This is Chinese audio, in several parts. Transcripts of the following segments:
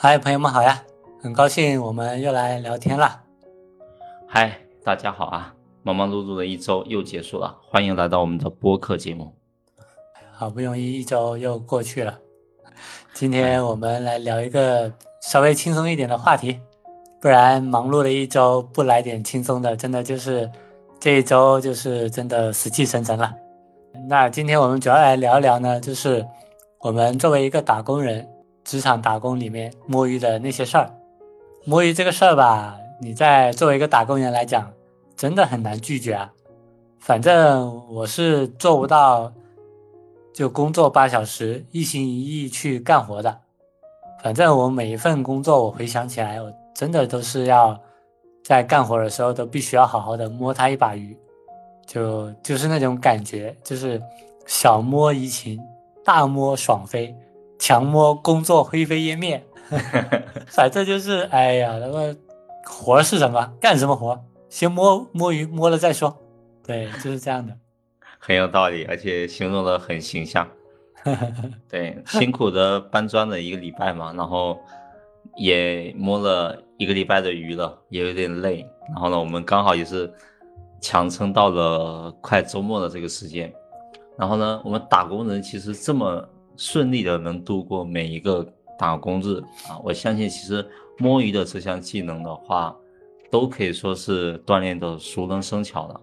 嗨，朋友们好呀！很高兴我们又来聊天了。嗨，大家好啊！忙忙碌碌的一周又结束了，欢迎来到我们的播客节目。好不容易一周又过去了，今天我们来聊一个稍微轻松一点的话题，不然忙碌了一周不来点轻松的，真的就是这一周就是真的死气沉沉了。那今天我们主要来聊一聊呢，就是我们作为一个打工人，职场打工里面摸鱼的那些事儿。摸鱼这个事儿吧，你在作为一个打工人来讲，真的很难拒绝啊。反正我是做不到，就工作八小时，一心一意去干活的。反正我每一份工作，我回想起来，我真的都是要在干活的时候，都必须要好好的摸它一把鱼。就就是那种感觉，就是小摸怡情，大摸爽飞，强摸工作灰飞烟灭。反正就是，哎呀，那么活是什么？干什么活？先摸摸鱼，摸了再说。对，就是这样的。很有道理，而且形容的很形象。对，辛苦的搬砖了一个礼拜嘛，然后也摸了一个礼拜的鱼了，也有点累。然后呢，我们刚好也是。强撑到了快周末的这个时间，然后呢，我们打工人其实这么顺利的能度过每一个打工日啊，我相信其实摸鱼的这项技能的话，都可以说是锻炼的熟能生巧了，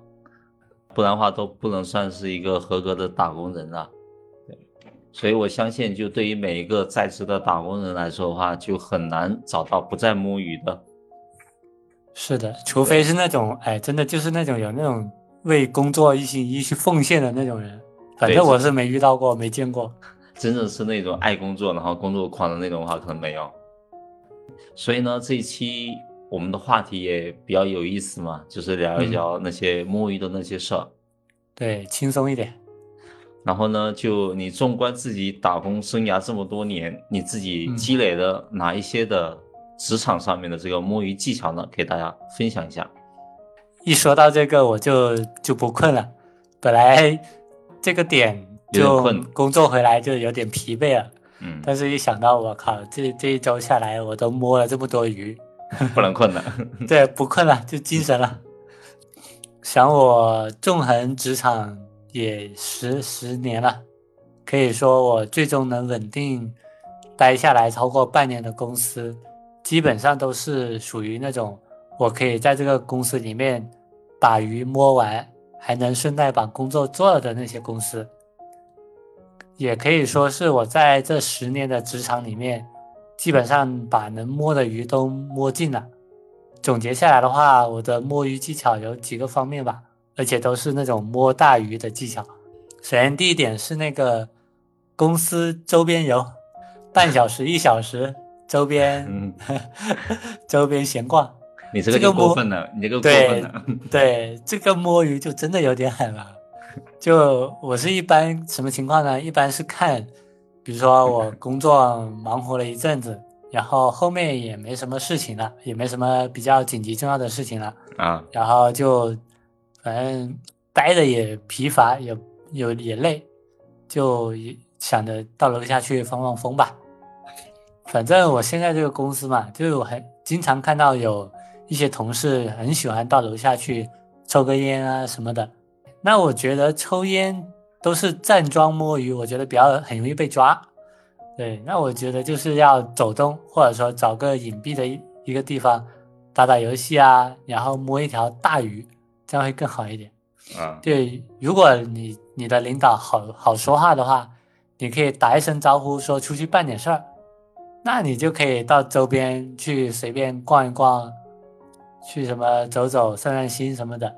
不然的话都不能算是一个合格的打工人了。对，所以我相信，就对于每一个在职的打工人来说的话，就很难找到不再摸鱼的。是的，除非是那种，哎，真的就是那种有那种为工作一心一意去奉献的那种人，反正我是没遇到过，没见过。真的是那种爱工作，然后工作狂的那种话，可能没有。所以呢，这一期我们的话题也比较有意思嘛，就是聊一聊那些摸鱼的那些事儿。对，轻松一点。然后呢，就你纵观自己打工生涯这么多年，你自己积累了哪一些的？职场上面的这个摸鱼技巧呢，给大家分享一下。一说到这个，我就就不困了。本来这个点就工作回来就有点疲惫了，嗯，但是一想到我靠，这这一周下来我都摸了这么多鱼，不能困了。对，不困了，就精神了。想我纵横职场也十十年了，可以说我最终能稳定待下来超过半年的公司。基本上都是属于那种我可以在这个公司里面把鱼摸完，还能顺带把工作做了的那些公司，也可以说是我在这十年的职场里面，基本上把能摸的鱼都摸尽了。总结下来的话，我的摸鱼技巧有几个方面吧，而且都是那种摸大鱼的技巧。首先第一点是那个公司周边游，半小时一小时。周边，嗯，周边闲逛，你这个过分了，你这个过分了。对，这个摸鱼就真的有点狠了。就我是一般什么情况呢？一般是看，比如说我工作忙活了一阵子，然后后面也没什么事情了，也没什么比较紧急重要的事情了啊，然后就反正待着也疲乏，也有也累，就想着到楼下去放放风吧。反正我现在这个公司嘛，就很经常看到有一些同事很喜欢到楼下去抽个烟啊什么的。那我觉得抽烟都是站桩摸鱼，我觉得比较很容易被抓。对，那我觉得就是要走动，或者说找个隐蔽的一一个地方打打游戏啊，然后摸一条大鱼，这样会更好一点。啊，对，如果你你的领导好好说话的话，你可以打一声招呼，说出去办点事儿。那你就可以到周边去随便逛一逛，去什么走走、散散心什么的，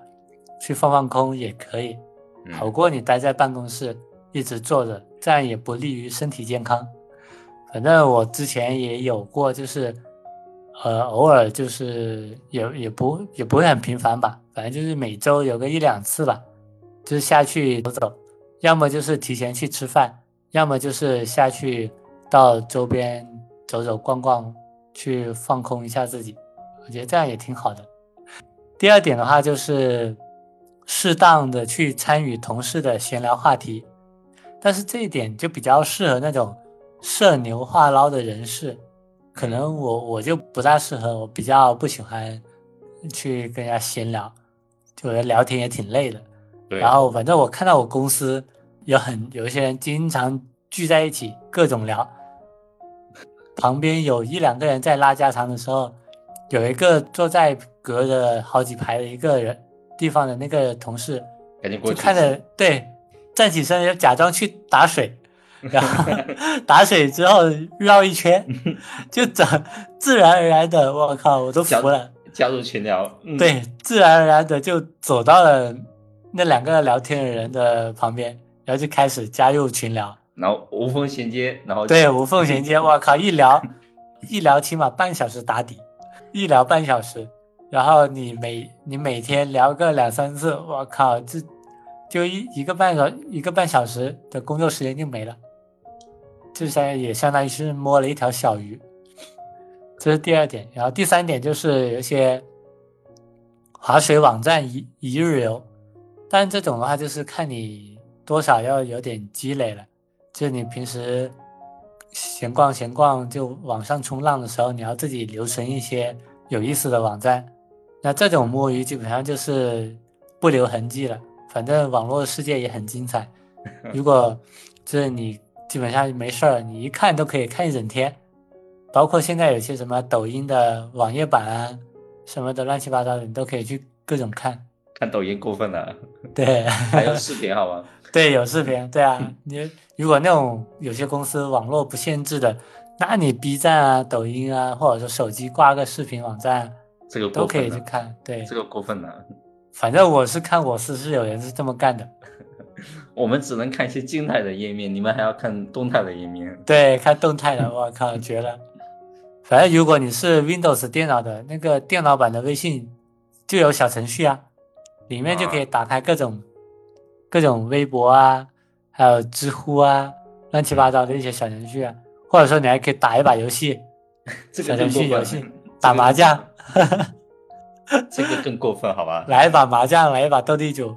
去放放空也可以，好过你待在办公室一直坐着，这样也不利于身体健康。反正我之前也有过，就是呃偶尔就是也也不也不会很频繁吧，反正就是每周有个一两次吧，就是下去走走，要么就是提前去吃饭，要么就是下去到周边。走走逛逛，去放空一下自己，我觉得这样也挺好的。第二点的话，就是适当的去参与同事的闲聊话题，但是这一点就比较适合那种社牛话唠的人士，可能我我就不大适合，我比较不喜欢去跟人家闲聊，就聊天也挺累的。然后反正我看到我公司有很有一些人经常聚在一起，各种聊。旁边有一两个人在拉家常的时候，有一个坐在隔着好几排的一个人地方的那个同事，赶紧过去。看着对，站起身就假装去打水，然后打水之后绕一圈，就整自然而然的，我靠，我都服了。加入群聊，嗯、对，自然而然的就走到了那两个聊天的人的旁边，然后就开始加入群聊。然后无缝衔接，然后对无缝衔接，我靠，一聊一聊起码半小时打底，一聊半小时，然后你每你每天聊个两三次，我靠，这就一一个半小一个半小时的工作时间就没了，这相也相当于是摸了一条小鱼，这是第二点。然后第三点就是有些划水网站一一日游，但这种的话就是看你多少要有点积累了。就你平时闲逛闲逛，就网上冲浪的时候，你要自己留存一些有意思的网站。那这种摸鱼基本上就是不留痕迹了，反正网络世界也很精彩。如果就是你基本上没事儿，你一看都可以看一整天。包括现在有些什么抖音的网页版啊，什么的乱七八糟的，你都可以去各种看。看抖音过分了，对，还有视频好吗？对，有视频，对啊，你如果那种有些公司网络不限制的，那你 B 站啊、抖音啊，或者说手机挂个视频网站，这个都可以去看。对，这个过分了。反正我是看我是是有人是这么干的。我们只能看一些静态的页面，你们还要看动态的页面。对，看动态的，我靠，绝了。反正如果你是 Windows 电脑的那个电脑版的微信，就有小程序啊，里面就可以打开各种。各种微博啊，还有知乎啊，乱七八糟的一些小程序啊，或者说你还可以打一把游戏，小程序游戏，打麻将，这个更过分，好吧？来一把麻将，来一把斗地主，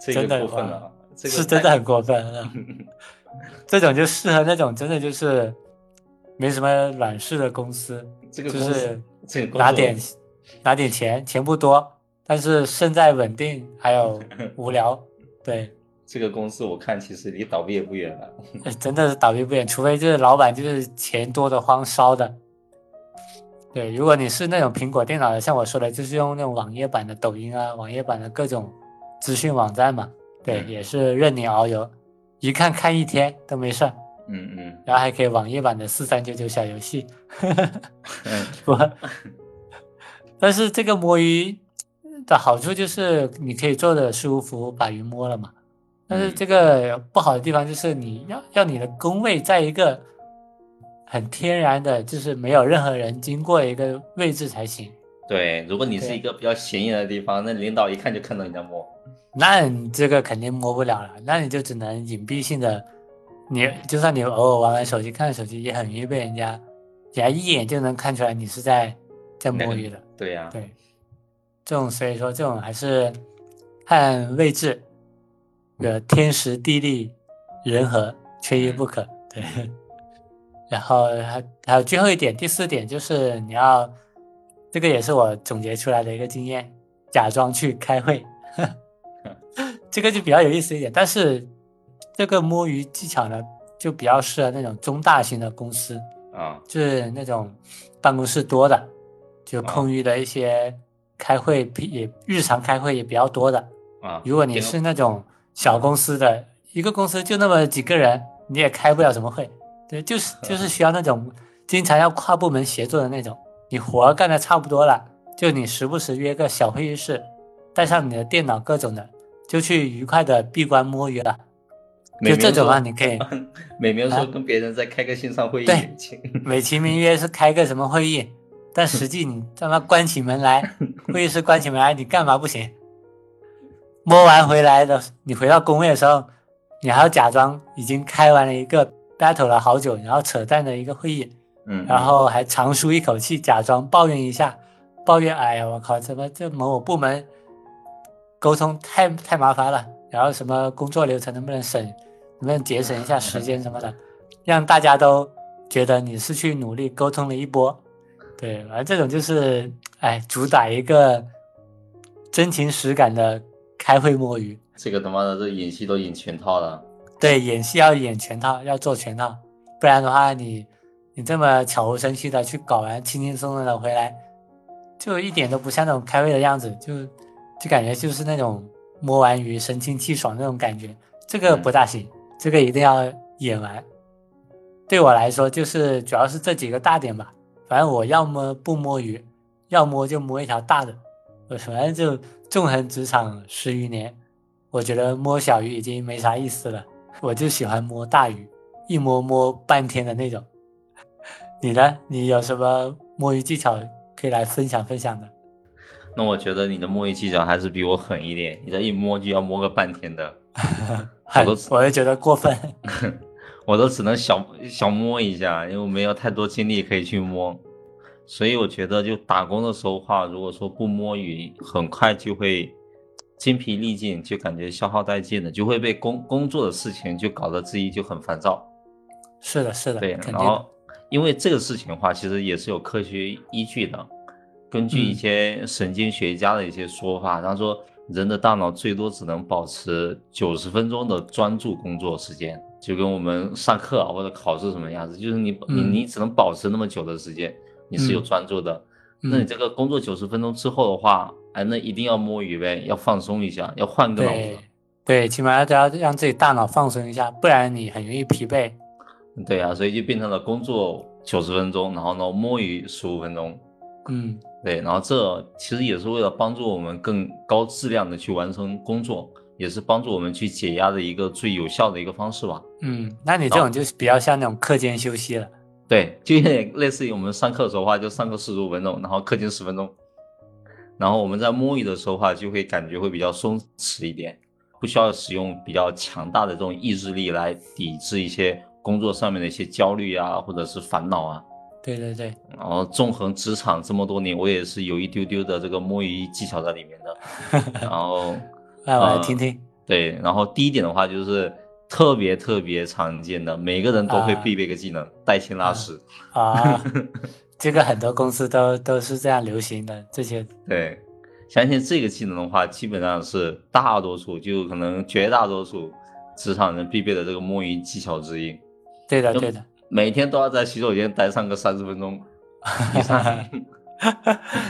真的过分了，是真的很过分。这种就适合那种真的就是没什么软事的公司，就是拿点拿点钱，钱不多，但是胜在稳定，还有 无聊。对这个公司，我看其实离倒闭也不远了。真的是倒闭不远，除非就是老板就是钱多的慌烧的。对，如果你是那种苹果电脑的，像我说的，就是用那种网页版的抖音啊，网页版的各种资讯网站嘛。对，也是任你遨游，一看看一天都没事儿。嗯嗯。然后还可以网页版的四三九九小游戏。嗯。不。但是这个摸鱼。的好处就是你可以坐的舒服把鱼摸了嘛，但是这个不好的地方就是你要要你的工位在一个很天然的，就是没有任何人经过一个位置才行。对，如果你是一个比较显眼的地方，那领导一看就看到你在摸，那你这个肯定摸不了了，那你就只能隐蔽性的，你就算你偶尔玩玩手机看手机，也很容易被人家，人家一眼就能看出来你是在在摸鱼的。对呀，对。这种所以说这种还是看位置，呃天时地利人和缺一不可。对，然后还还有最后一点，第四点就是你要，这个也是我总结出来的一个经验，假装去开会，这个就比较有意思一点。但是这个摸鱼技巧呢，就比较适合那种中大型的公司啊，就是那种办公室多的，就空余的一些。开会也日常开会也比较多的啊。如果你是那种小公司的一个公司就那么几个人，你也开不了什么会。对，就是就是需要那种经常要跨部门协作的那种。你活干的差不多了，就你时不时约个小会议室，带上你的电脑各种的，就去愉快的闭关摸鱼了。就这种啊，你可以。美名说跟别人在开个线上会议。对，美其名曰是开个什么会议。但实际你他妈关起门来，会议室关起门来，你干嘛不行？摸完回来的，你回到工位的时候，你还要假装已经开完了一个 battle 了好久，然后扯淡的一个会议，嗯，然后还长舒一口气，假装抱怨一下，抱怨，哎呀，我靠，怎么这某某部门沟通太太麻烦了，然后什么工作流程能不能省，能不能节省一下时间什么的，让大家都觉得你是去努力沟通了一波。对，反正这种就是，哎，主打一个真情实感的开会摸鱼。这个他妈的这演戏都演全套了。对，演戏要演全套，要做全套，不然的话你，你这么悄无声息的去搞完，轻轻松松的回来，就一点都不像那种开会的样子，就就感觉就是那种摸完鱼神清气爽那种感觉，这个不大行，这个一定要演完。对我来说，就是主要是这几个大点吧。反正我要么不摸鱼，要摸就摸一条大的。我反正就纵横职场十余年，我觉得摸小鱼已经没啥意思了。我就喜欢摸大鱼，一摸摸半天的那种。你呢？你有什么摸鱼技巧可以来分享分享的？那我觉得你的摸鱼技巧还是比我狠一点，你这一摸就要摸个半天的，我都我也觉得过分。我都只能小小摸一下，因为我没有太多精力可以去摸，所以我觉得就打工的时候话，如果说不摸鱼，很快就会精疲力尽，就感觉消耗殆尽了，就会被工工作的事情就搞得自己就很烦躁。是的，是的，对。然后因为这个事情的话，其实也是有科学依据的。根据一嗯些神经学家的一些说法，他说人的大脑最多只能保持九十分钟的专注工作时间，就跟我们上课啊或者考试什么样子，就是你你嗯你只能保持那么久的时间，你是有嗯专注的。那你嗯，这个工作九十分钟之后的话，哎，那一定要摸鱼呗，要放松一下，要换个脑子对。起码都要让自己大脑放松一下，不然你很容易疲惫。对啊，所以就变成了工作九十分钟，然后呢摸鱼十五分钟。嗯，对，然后这其实也是为了帮助我们更高质量的去完成工作，也是帮助我们去解压的一个最有效的一个方式吧。嗯，那你这种就是比较像那种课间休息了。对，就有点类似于我们上课的时候的话，就上课四十五分钟，然后课间十分钟，然后我们在摸鱼的时候的话，就会感觉会比较松弛一点，不需要使用比较强大的这种意志力来抵制一些工作上面的一些焦虑啊，或者是烦恼啊。对对对，然后纵横职场这么多年，我也是有一丢丢的这个摸鱼技巧在里面的。然后，来我来呃听听。对，然后第一点的话就是特别特别常见的，每个人都会啊必备个技能，带薪拉屎。啊，这个很多公司都都是这样流行的，这些对，相信这个技能的话，基本上是大多数，就可能绝大多数职场人必备的这个摸鱼技巧之一。对的对的，每天都要在洗手间待上个三十分钟 以上。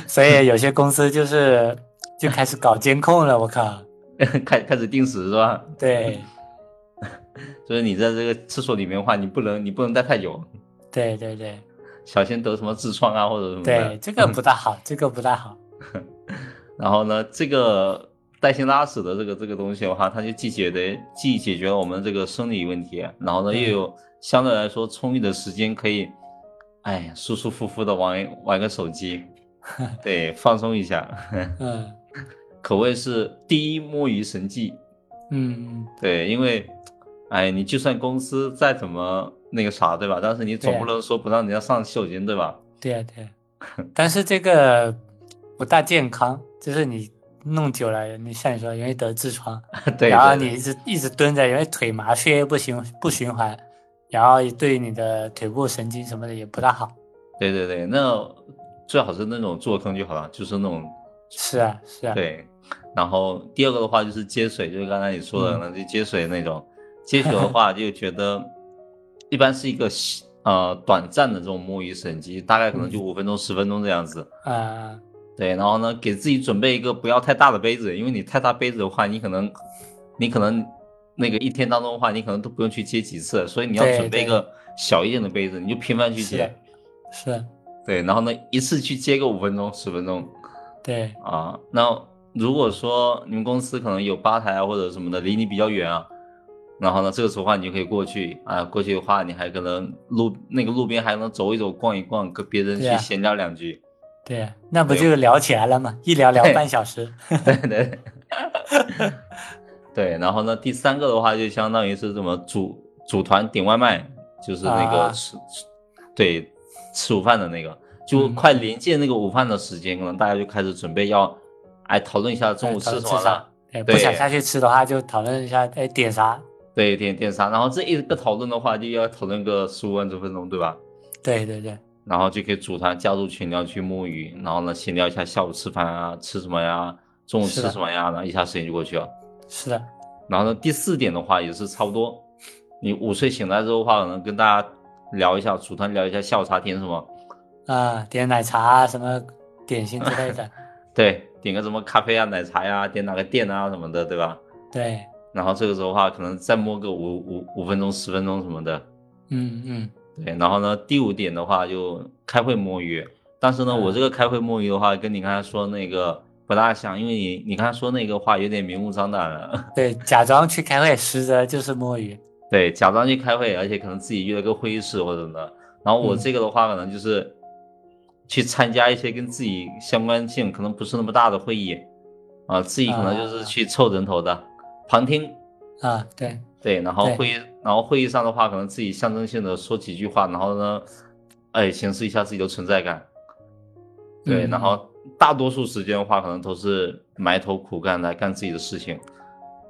所以有些公司就是就开始搞监控了，我靠，开开始定时是吧？对 所以你在这个厕所里面的话，你不能你不能待太久，对对对小心得什么痔疮啊或者什么的。对，这个不大好，这个不大好，然后呢，这个带薪拉屎的这个这个东西的话，它就既解决既解决了我们这个生理问题，然后呢嗯又有相对来说充裕的时间可以，哎，舒舒服服的玩玩个手机，对，放松一下，嗯。可谓是第一摸鱼神技。嗯，对，因为，哎，你就算公司再怎么那个啥，对吧？但是你总不能说不让人家上洗手间，对吧？对呀对呀，但是这个不大健康，就是你弄久了，你像你说容易得痔疮，对，然后你一直一直蹲着，因为腿麻，血液不循不循环，然后对你的腿部神经什么的也不大好。对对对，那最好是那种坐坑就好了，就是那种是啊是啊，对。然后第二个的话就是接水，就是刚才你说的，嗯那就接水那种。接水的话，就觉得一般是一个呃短暂的这种摸鱼神机，大概可能就五分钟、十分钟这样子。啊、对，然后呢，给自己准备一个不要太大的杯子，因为你太大杯子的话，你可能，你可能那个一天当中的话，你可能都不用去接几次，所以你要准备一个小一点的杯子，你就频繁去接是。是，对，然后呢，一次去接个五分钟、十分钟对，啊。那如果说你们公司可能有吧台啊或者什么的，离你比较远啊，然后呢，这个时候的话你就可以过去啊，过去的话你还可能路那个路边还能走一走、逛一逛，跟别人去闲聊两句。对，那不就聊起来了吗？一聊聊半小时。对对 对，然后呢，第三个的话就相当于是怎么组组团点外卖，就是那个啊吃、吃对吃午饭的那个，就嗯快临近那个午饭的时间，可能大家就开始准备要哎讨论一下中午吃什么不想下去吃的话，就讨论一下，哎，点啥？对，点电商？然后这一个讨论的话，就要讨论个十五分钟分钟，对吧？对对对，然后就可以组团加入群聊去摸鱼，然后呢闲聊一下下午吃饭啊，吃什么呀，中午吃什么呀，然后一下时间就过去了。是的，然后呢，第四点的话也是差不多，你午睡醒来之后的话，可能跟大家聊一下，组团聊一下下午茶点什么，啊，点奶茶啊，什么点心之类的，对，点个什么咖啡啊、奶茶呀、点哪个店啊什么的，对吧？对，然后这个时候的话，可能再摸个五五五分钟、十分钟什么的，嗯嗯，对。然后呢，第五点的话就开会摸鱼，但是呢，嗯我这个开会摸鱼的话，跟你刚才说那个不大像，因为你你刚才说那个话有点明目张胆了，对，假装去开会，实则就是摸鱼。对，假装去开会，而且可能自己约了个会议室或者的。然后我嗯这个的话，可能就是去参加一些跟自己相关性可能不是那么大的会议，啊，自己可能就是啊去凑人头的，旁听。啊，对，对，然后会议，然后会议上的话，可能自己象征性的说几句话，然后呢，哎，显示一下自己的存在感。对，嗯然后大多数时间的话，可能都是埋头苦干来干自己的事情。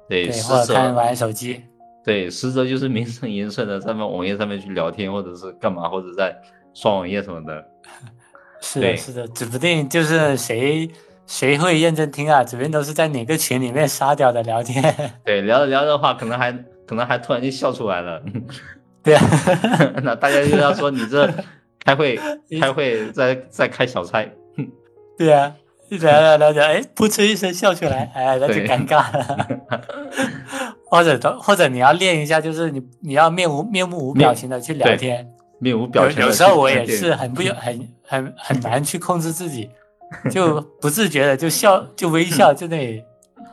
对，或者玩手机。对，实则就是名正言顺的在那网页上面去聊天，或者是干嘛，或者在刷网页什么的。是的，是的，指不定就是谁谁会认真听啊，指不定都是在哪个群里面沙雕的聊天。对，聊着聊着的话，可能还可能还突然就笑出来了。对啊，那大家就要说你这开会开会在在开小差。对啊，一聊聊聊着，哎，噗嗤一声笑出来，哎，那就尴尬了。或者都或者你要练一下，就是你你要面无面目无表情的去聊天。面无表情有有时候我也是很不有很很很难去控制自己，就不自觉的就笑就微笑，就那里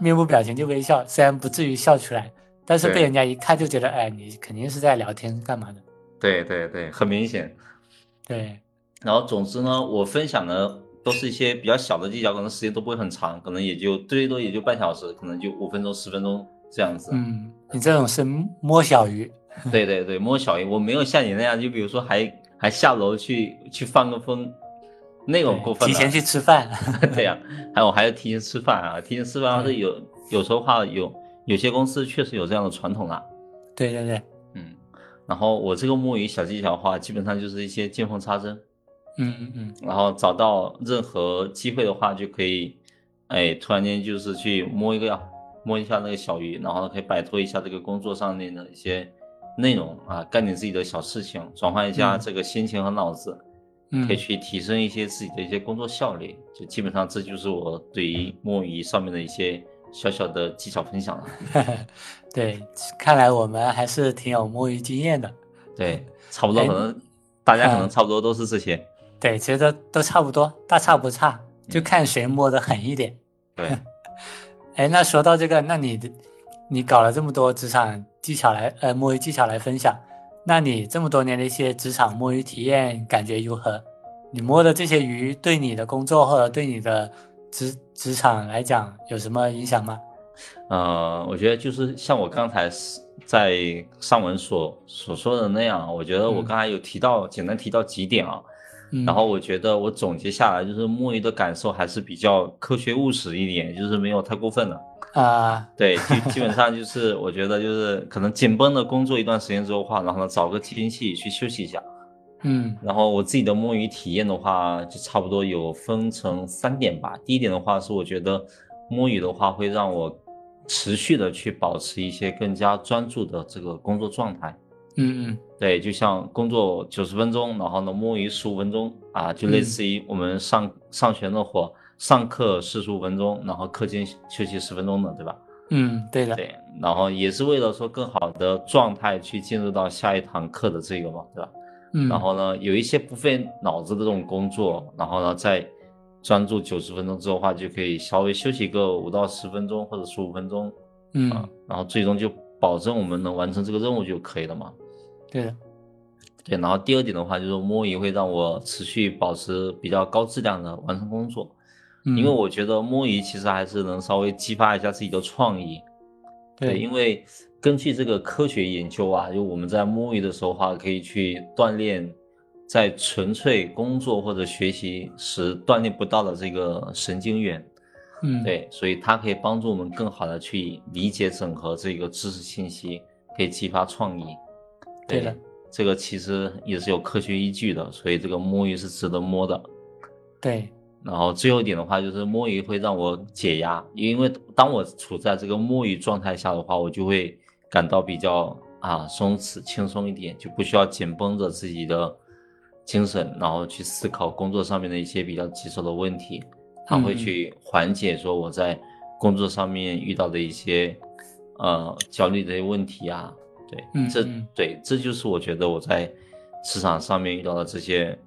面无表情就微笑，虽然不至于笑出来，但是被人家一看就觉得，哎，你肯定是在聊天干嘛的？对对对，很明显。对，然后总之呢，我分享的都是一些比较小的技巧，可能时间都不会很长，可能也就最多也就半小时，可能就五分钟、十分钟这样子。嗯，你这种是摸小鱼，对对对，摸小鱼，我没有像你那样，就比如说还还下楼去去放个风，那种过分了。提前去吃饭。对呀、还有还要提前吃饭啊，提前吃饭是有有时候话有有些公司确实有这样的传统啦。对对对，嗯，然后我这个摸鱼小技巧的话，基本上就是一些见缝插针，嗯嗯嗯，然后找到任何机会的话就可以，哎，突然间就是去摸一个摸一下那个小鱼，然后可以摆脱一下这个工作上面的一些内容啊，干点自己的小事情，转换一下嗯这个心情和脑子，嗯可以去提升一些自己的一些工作效率。就基本上这就是我对于摸鱼上面的一些小小的技巧分享了。对，看来我们还是挺有摸鱼经验的。对，差不多哎可能大家可能嗯差不多都是这些。对，其实都都差不多，大差不差，就嗯看谁摸得狠一点。对，哎，那说到这个，那你的你搞了这么多职场技巧来，呃，摸鱼技巧来分享，那你这么多年的一些职场摸鱼体验感觉如何？你摸的这些鱼对你的工作或者对你的职职场来讲有什么影响吗？呃，我觉得就是像我刚才在上文所所说的那样，我觉得我嗯刚才有提到，简单提到几点啊，嗯，然后我觉得我总结下来就是摸鱼的感受还是比较科学务实一点，就是没有太过分了。啊、对，基基本上就是我觉得就是可能紧绷的工作一段时间之后的话，然后呢找个天气去休息一下。嗯然后我自己的摸鱼体验的话，就差不多有分成三点吧。第一点的话是我觉得摸鱼的话会让我持续的去保持一些更加专注的这个工作状态。嗯嗯对，就像工作九十分钟，然后呢摸鱼十五分钟啊，就类似于我们上、上学那会儿，上课四十五分钟，然后课间休息十分钟的，对吧？嗯，对的，对，然后也是为了说更好的状态去进入到下一堂课的这个嘛，对吧？嗯，然后呢，有一些不费脑子的这种工作，然后呢，在专注九十分钟之后的话，就可以稍微休息个五到十分钟或者十五分钟嗯啊，然后最终就保证我们能完成这个任务就可以了嘛。对的，对，然后第二点的话，就是摸鱼会让我持续保持比较高质量的完成工作，嗯因为我觉得摸鱼其实还是能稍微激发一下自己的创意。对，因为根据这个科学研究啊，就我们在摸鱼的时候的话，可以去锻炼在纯粹工作或者学习时锻炼不到的这个神经元。嗯对，所以它可以帮助我们更好的去理解整合这个知识信息，可以激发创意。对的，这个其实也是有科学依据的，所以这个摸鱼是值得摸的。对。然后最后一点的话，就是摸鱼会让我解压，因为当我处在这个摸鱼状态下的话，我就会感到比较啊松弛、轻松一点，就不需要紧绷着自己的精神，然后去思考工作上面的一些比较棘手的问题，它会去缓解说我在工作上面遇到的一些呃焦虑的问题啊。对，这对这就是我觉得我在市场上面遇到的这些。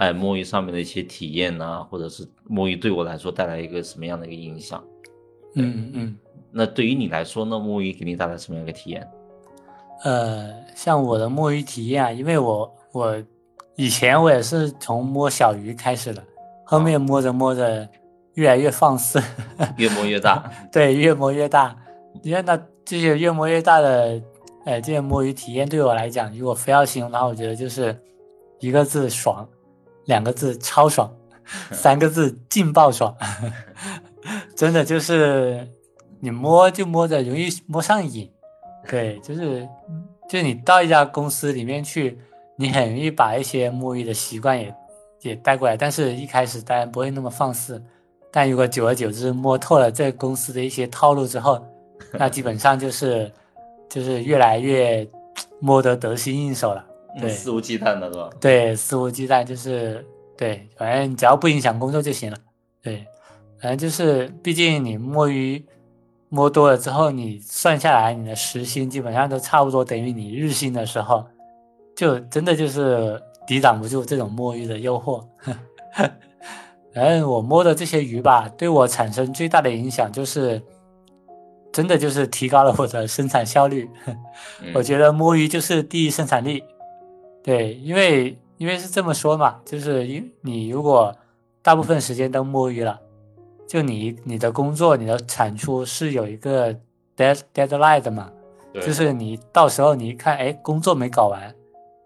哎，摸鱼上面的一些体验呐，或者是摸鱼对我来说带来一个什么样的一个影响？嗯嗯。那对于你来说呢，摸鱼给你带来什么样一个体验？呃，像我的摸鱼体验啊，因为我我以前我也是从摸小鱼开始的，后面摸着摸着越来越放肆，越摸越大。对，越摸越大。你看那这些越摸越大的，呃，这些摸鱼体验对我来讲，如果非要形容的话，我觉得就是一个字爽。两个字超爽，三个字劲爆爽，真的就是你摸就摸着容易摸上瘾，对，就是就你到一家公司里面去，你很容易把一些摸鱼的习惯也也带过来，但是一开始当然不会那么放肆，但如果久而久之摸透了这公司的一些套路之后，那基本上就是就是越来越摸得得心应手了。对，肆无忌惮的是吧？对，肆无忌惮就是对，反正只要不影响工作就行了。对，反正就是，毕竟你摸鱼摸多了之后，你算下来你的时薪基本上都差不多等于你日薪的时候，就真的就是抵挡不住这种摸鱼的诱惑。反正我摸的这些鱼吧，对我产生最大的影响就是，真的就是提高了我的生产效率。我觉得摸鱼就是第一生产力。对，因为因为是这么说嘛，就是因你如果大部分时间都摸鱼了，就你你的工作你的产出是有一个 dead deadline 的嘛，就是你到时候你一看，哎，工作没搞完，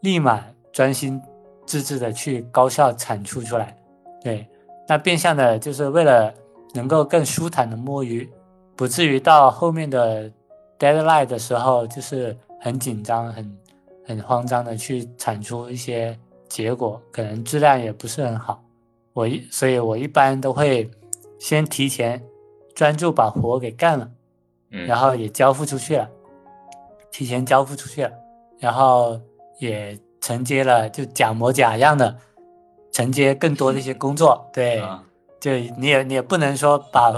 立马专心致志的去高效产出出来。对，那变相的就是为了能够更舒坦的摸鱼，不至于到后面的 deadline 的时候就是很紧张很。很慌张的去产出一些结果，可能质量也不是很好。我一，所以我一般都会先提前专注把活给干了，然后也交付出去了，提前交付出去了，然后也承接了，就假模假样的承接更多的一些工作。对，就你也你也不能说把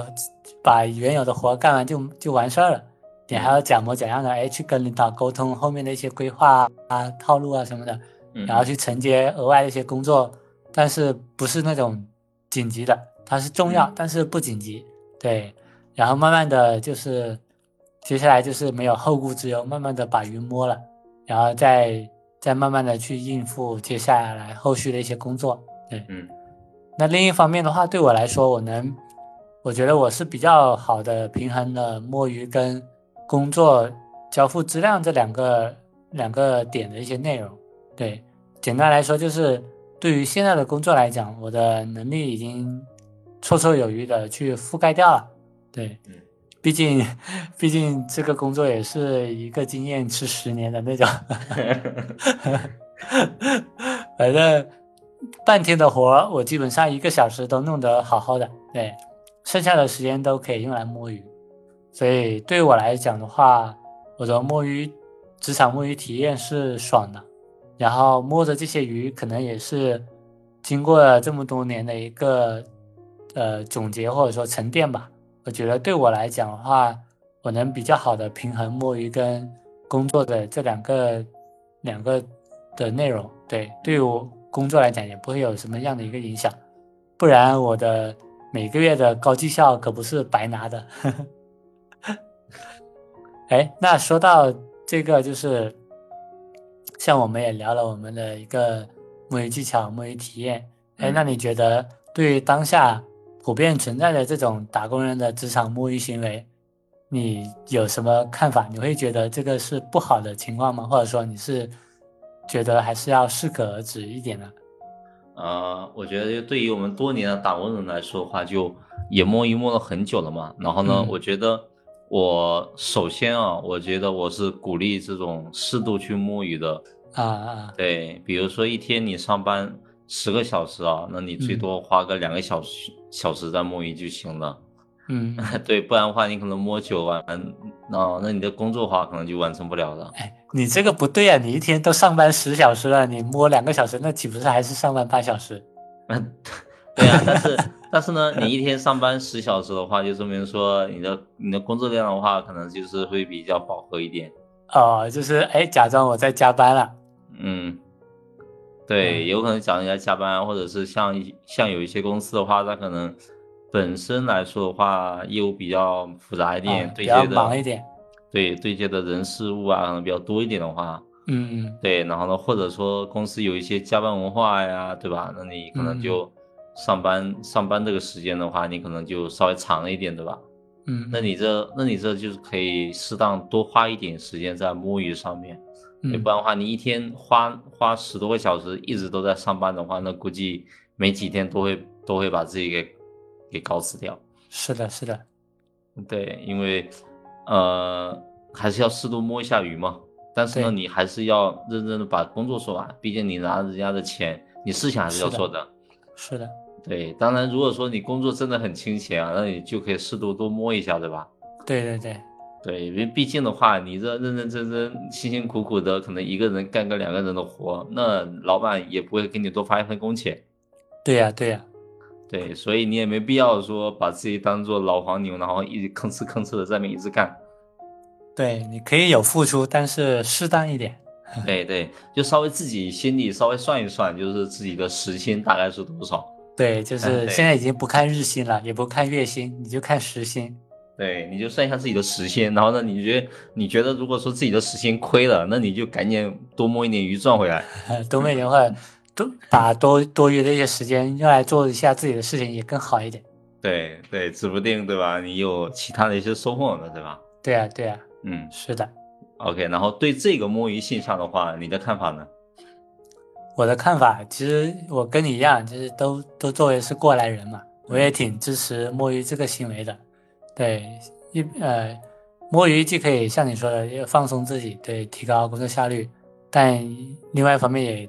把原有的活干完就就完事儿了。你还要假模假样的哎，去跟领导沟通后面的一些规划啊、套路啊什么的，然后去承接额外的一些工作，但是不是那种紧急的，它是重要，但是不紧急。对，然后慢慢的就是，接下来就是没有后顾之忧，慢慢的把鱼摸了，然后再再慢慢的去应付接下来后续的一些工作。对，嗯。那另一方面的话，对我来说，我能，我觉得我是比较好的平衡了摸鱼跟。工作交付质量这两个两个点的一些内容，对，简单来说就是对于现在的工作来讲，我的能力已经绰绰有余的去覆盖掉了，对，毕竟毕竟这个工作也是一个经验吃十年的那种，反正半天的活我基本上一个小时都弄得好好的，对，剩下的时间都可以用来摸鱼。所以对我来讲的话，我的摸鱼职场摸鱼体验是爽的，然后摸着这些鱼，可能也是经过了这么多年的一个呃总结或者说沉淀吧。我觉得对我来讲的话，我能比较好的平衡摸鱼跟工作的这两个两个的内容。对，对我工作来讲也不会有什么样的一个影响，不然我的每个月的高绩效可不是白拿的。呵 呵哎，那说到这个，就是像我们也聊了我们的一个摸鱼技巧、摸鱼体验。哎，那你觉得对于当下普遍存在的这种打工人的职场摸鱼行为，你有什么看法？你会觉得这个是不好的情况吗？或者说你是觉得还是要适可而止一点呢？呃，我觉得对于我们多年的打工人来说的话，就也摸鱼摸了很久了嘛。然后呢，我觉得。我首先啊，我觉得我是鼓励这种适度去摸鱼的啊啊，对，比如说一天你上班十个小时啊，那你最嗯多花个两个小时小时在摸鱼就行了。嗯，对，不然的话你可能摸久完，那那你的工作的话可能就完成不了了。哎，你这个不对啊！你一天都上班十小时了，你摸两个小时，那岂不是还是上班八小时？对啊，但是 但是呢，你一天上班十小时的话，就说明说你的你的工作量的话，可能就是会比较饱和一点。哦，就是哎，假装我在加班了。嗯，对，嗯有可能讲人家加班，或者是像像有一些公司的话，它可能本身来说的话，业务比较复杂一点，对接的忙一点。对对接的人事物啊，可能比较多一点的话，嗯嗯对，然后呢，或者说公司有一些加班文化呀，对吧？那你可能嗯就上班、上班这个时间的话，你可能就稍微长了一点，对吧？嗯，那你这那你这就是可以适当多花一点时间在摸鱼上面，要嗯不然的话，你一天花花十多个小时一直都在上班的话，那估计没几天都会都会把自己给给搞死掉。是的，是的，对，因为呃还是要适度摸一下鱼嘛。但是呢，你还是要认真的把工作做完，毕竟你拿人家的钱，你事情还是要做的。是的，对，当然如果说你工作真的很清闲啊，那你就可以适度多摸一下，对吧？对对对，对，因为毕竟的话，你这认认真真、辛辛苦苦的，可能一个人干个两个人的活，那老板也不会给你多发一份工钱。对呀对呀，对，所以你也没必要说把自己当做老黄牛，然后一直吭哧吭哧的在那边一直干。对，你可以有付出，但是适当一点。对对，就稍微自己心里稍微算一算，就是自己的时薪大概是多少。对，就嗯是现在已经不看日薪了，也不看月薪，你就看时薪。对，你就算一下自己的时薪，然后呢，你觉得你觉得如果说自己的时薪亏了，那你就赶紧多摸一点鱼赚回来。多每年或者多把多多余的一些时间用来做一下自己的事情，也更好一点。对对，指不定对吧？你有其他的一些收获呢，对吧？对啊对啊，嗯是的。，OK。然后对这个摸鱼现象的话，你的看法呢？我的看法，其实我跟你一样，就是都都作为是过来人嘛，我也挺支持摸鱼这个行为的。对，一呃，摸鱼既可以像你说的要放松自己，对，提高工作效率，但另外一方面也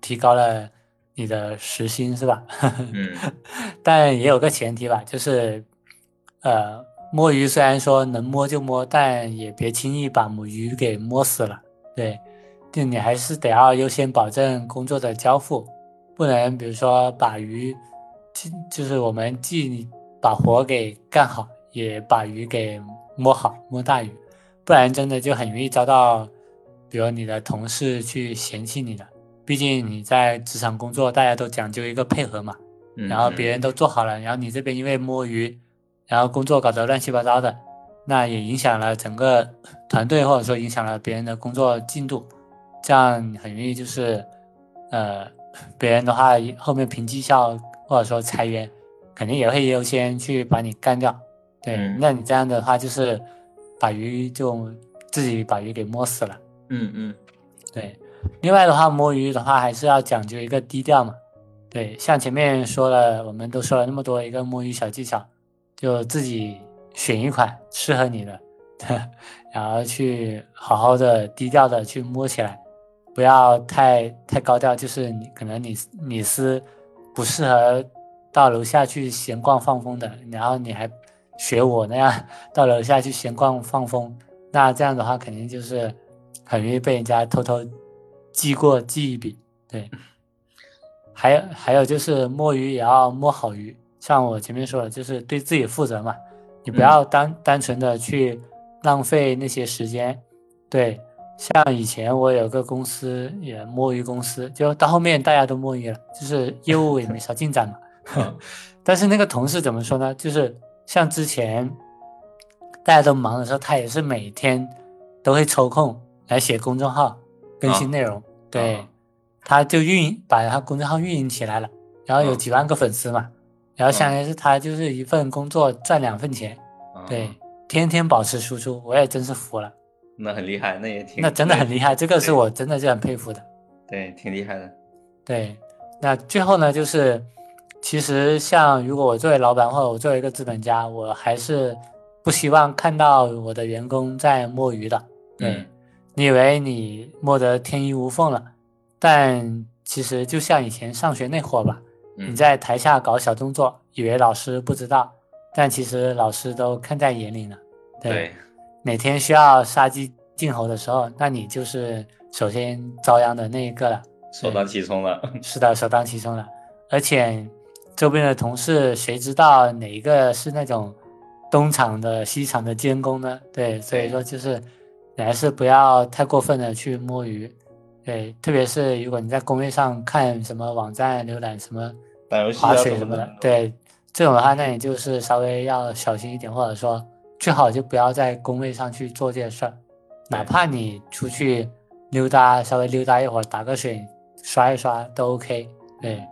提高了你的时薪，是吧？嗯 但也有个前提吧，就是呃，摸鱼虽然说能摸就摸，但也别轻易把母鱼给摸死了。对，就你还是得要优先保证工作的交付，不能比如说把鱼，就就是我们既把活给干好，也把鱼给摸好，摸大鱼，不然真的就很容易遭到，比如你的同事去嫌弃你的。毕竟你在职场工作，大家都讲究一个配合嘛。嗯，然后别人都做好了，然后你这边因为摸鱼，然后工作搞得乱七八糟的，那也影响了整个团队，或者说影响了别人的工作进度，这样很容易就是，呃，别人的话后面凭绩效或者说裁员，肯定也会优先去把你干掉。对，嗯那你这样的话就是把鱼就自己把鱼给摸死了。嗯嗯对，另外的话，摸鱼的话还是要讲究一个低调嘛。对，像前面说了，我们都说了那么多一个摸鱼小技巧，就自己选一款适合你的，然后去好好的低调的去摸起来，不要太太高调，就是你可能你你是不适合到楼下去闲逛放风的，然后你还学我那样到楼下去闲逛放风，那这样的话肯定就是很容易被人家偷偷记过记一笔。对，还有还有就是摸鱼也要摸好鱼，像我前面说的，就是对自己负责嘛，你不要单、单纯的去浪费那些时间。对，像以前我有个公司也摸鱼公司，就到后面大家都摸鱼了，就是业务也没啥进展嘛。嗯 但是那个同事怎么说呢？就是像之前大家都忙的时候，他也是每天都会抽空来写公众号，更新内容。对，啊他就运营把他公众号运营起来了，然后有嗯几万个粉丝嘛，然后相当于是他就是一份工作赚两份钱，啊对，天天保持输出，我也真是服了，那很厉害，那也挺那真的很厉害，这个是我真的是很佩服的。对，挺厉害的。对，那最后呢，就是其实像如果我作为老板或者我作为一个资本家，我还是不希望看到我的员工在摸鱼的。对，嗯你以为你摸得天衣无缝了，但其实就像以前上学那会儿吧，嗯你在台下搞小动作，以为老师不知道，但其实老师都看在眼里呢。对，哪天需要杀鸡儆猴的时候，那你就是首先遭殃的那一个了。首当其冲了。是的，首当其冲了。而且周边的同事谁知道哪一个是那种东厂的、西厂的监工呢？对，所以说就是你还是不要太过分的去摸鱼。对，特别是如果你在工位上看什么网站、浏览什么打游戏什么的，对这种的话，那你就是稍微要小心一点，或者说最好就不要在工位上去做这些事儿，哪怕你出去溜达，稍微溜达一会儿，打个水，刷一刷都 OK。对，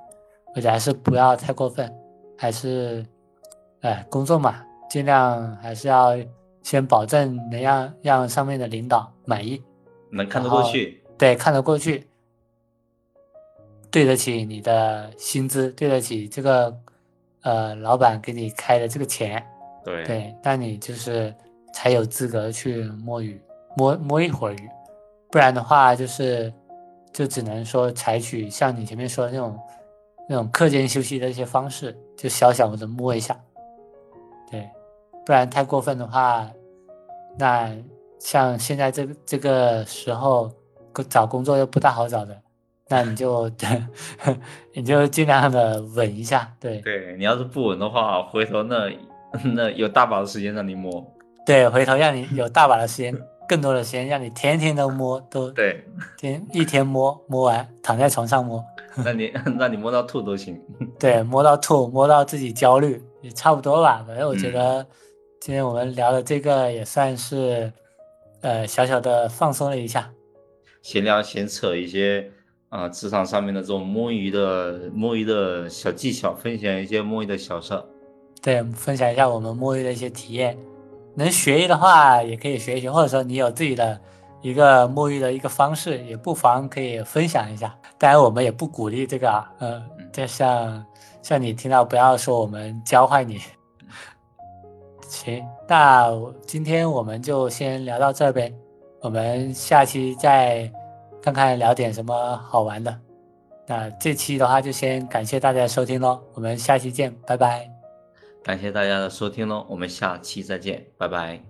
而且还是不要太过分，还是，哎，工作嘛，尽量还是要先保证能让让上面的领导满意，能看得过去。对，看得过去，对得起你的薪资，对得起这个呃老板给你开的这个钱，对。对，那你就是才有资格去摸鱼，摸摸一会儿鱼，不然的话就是就只能说采取像你前面说的那种那种课间休息的一些方式，就小小的摸一下，对，不然太过分的话，那像现在这个这个时候找工作又不大好找的，那你就 你就尽量的稳一下，对。对，你要是不稳的话，回头那 那有大把的时间让你摸。对，回头让你有大把的时间，更多的时间让你天天都摸，都 对，天一天摸摸完，躺在床上摸，让你让你摸到吐都行。对，摸到吐，摸到自己焦虑，也差不多吧。反正我觉嗯得今天我们聊的这个也算是呃小小的放松了一下。闲聊闲扯一些啊、呃职场上面的这种摸鱼的摸鱼的小技巧，分享一些摸鱼的小事儿。对，分享一下我们摸鱼的一些体验。能学的话，也可以学一学，或者说你有自己的一个摸鱼的一个方式，也不妨可以分享一下。当然，我们也不鼓励这个啊，呃，就像像你听到，不要说我们教坏你。行，那今天我们就先聊到这儿呗，我们下期再看看聊点什么好玩的。那这期的话就先感谢大家收听喽，我们下期见，拜拜。感谢大家的收听喽，我们下期再见，拜拜。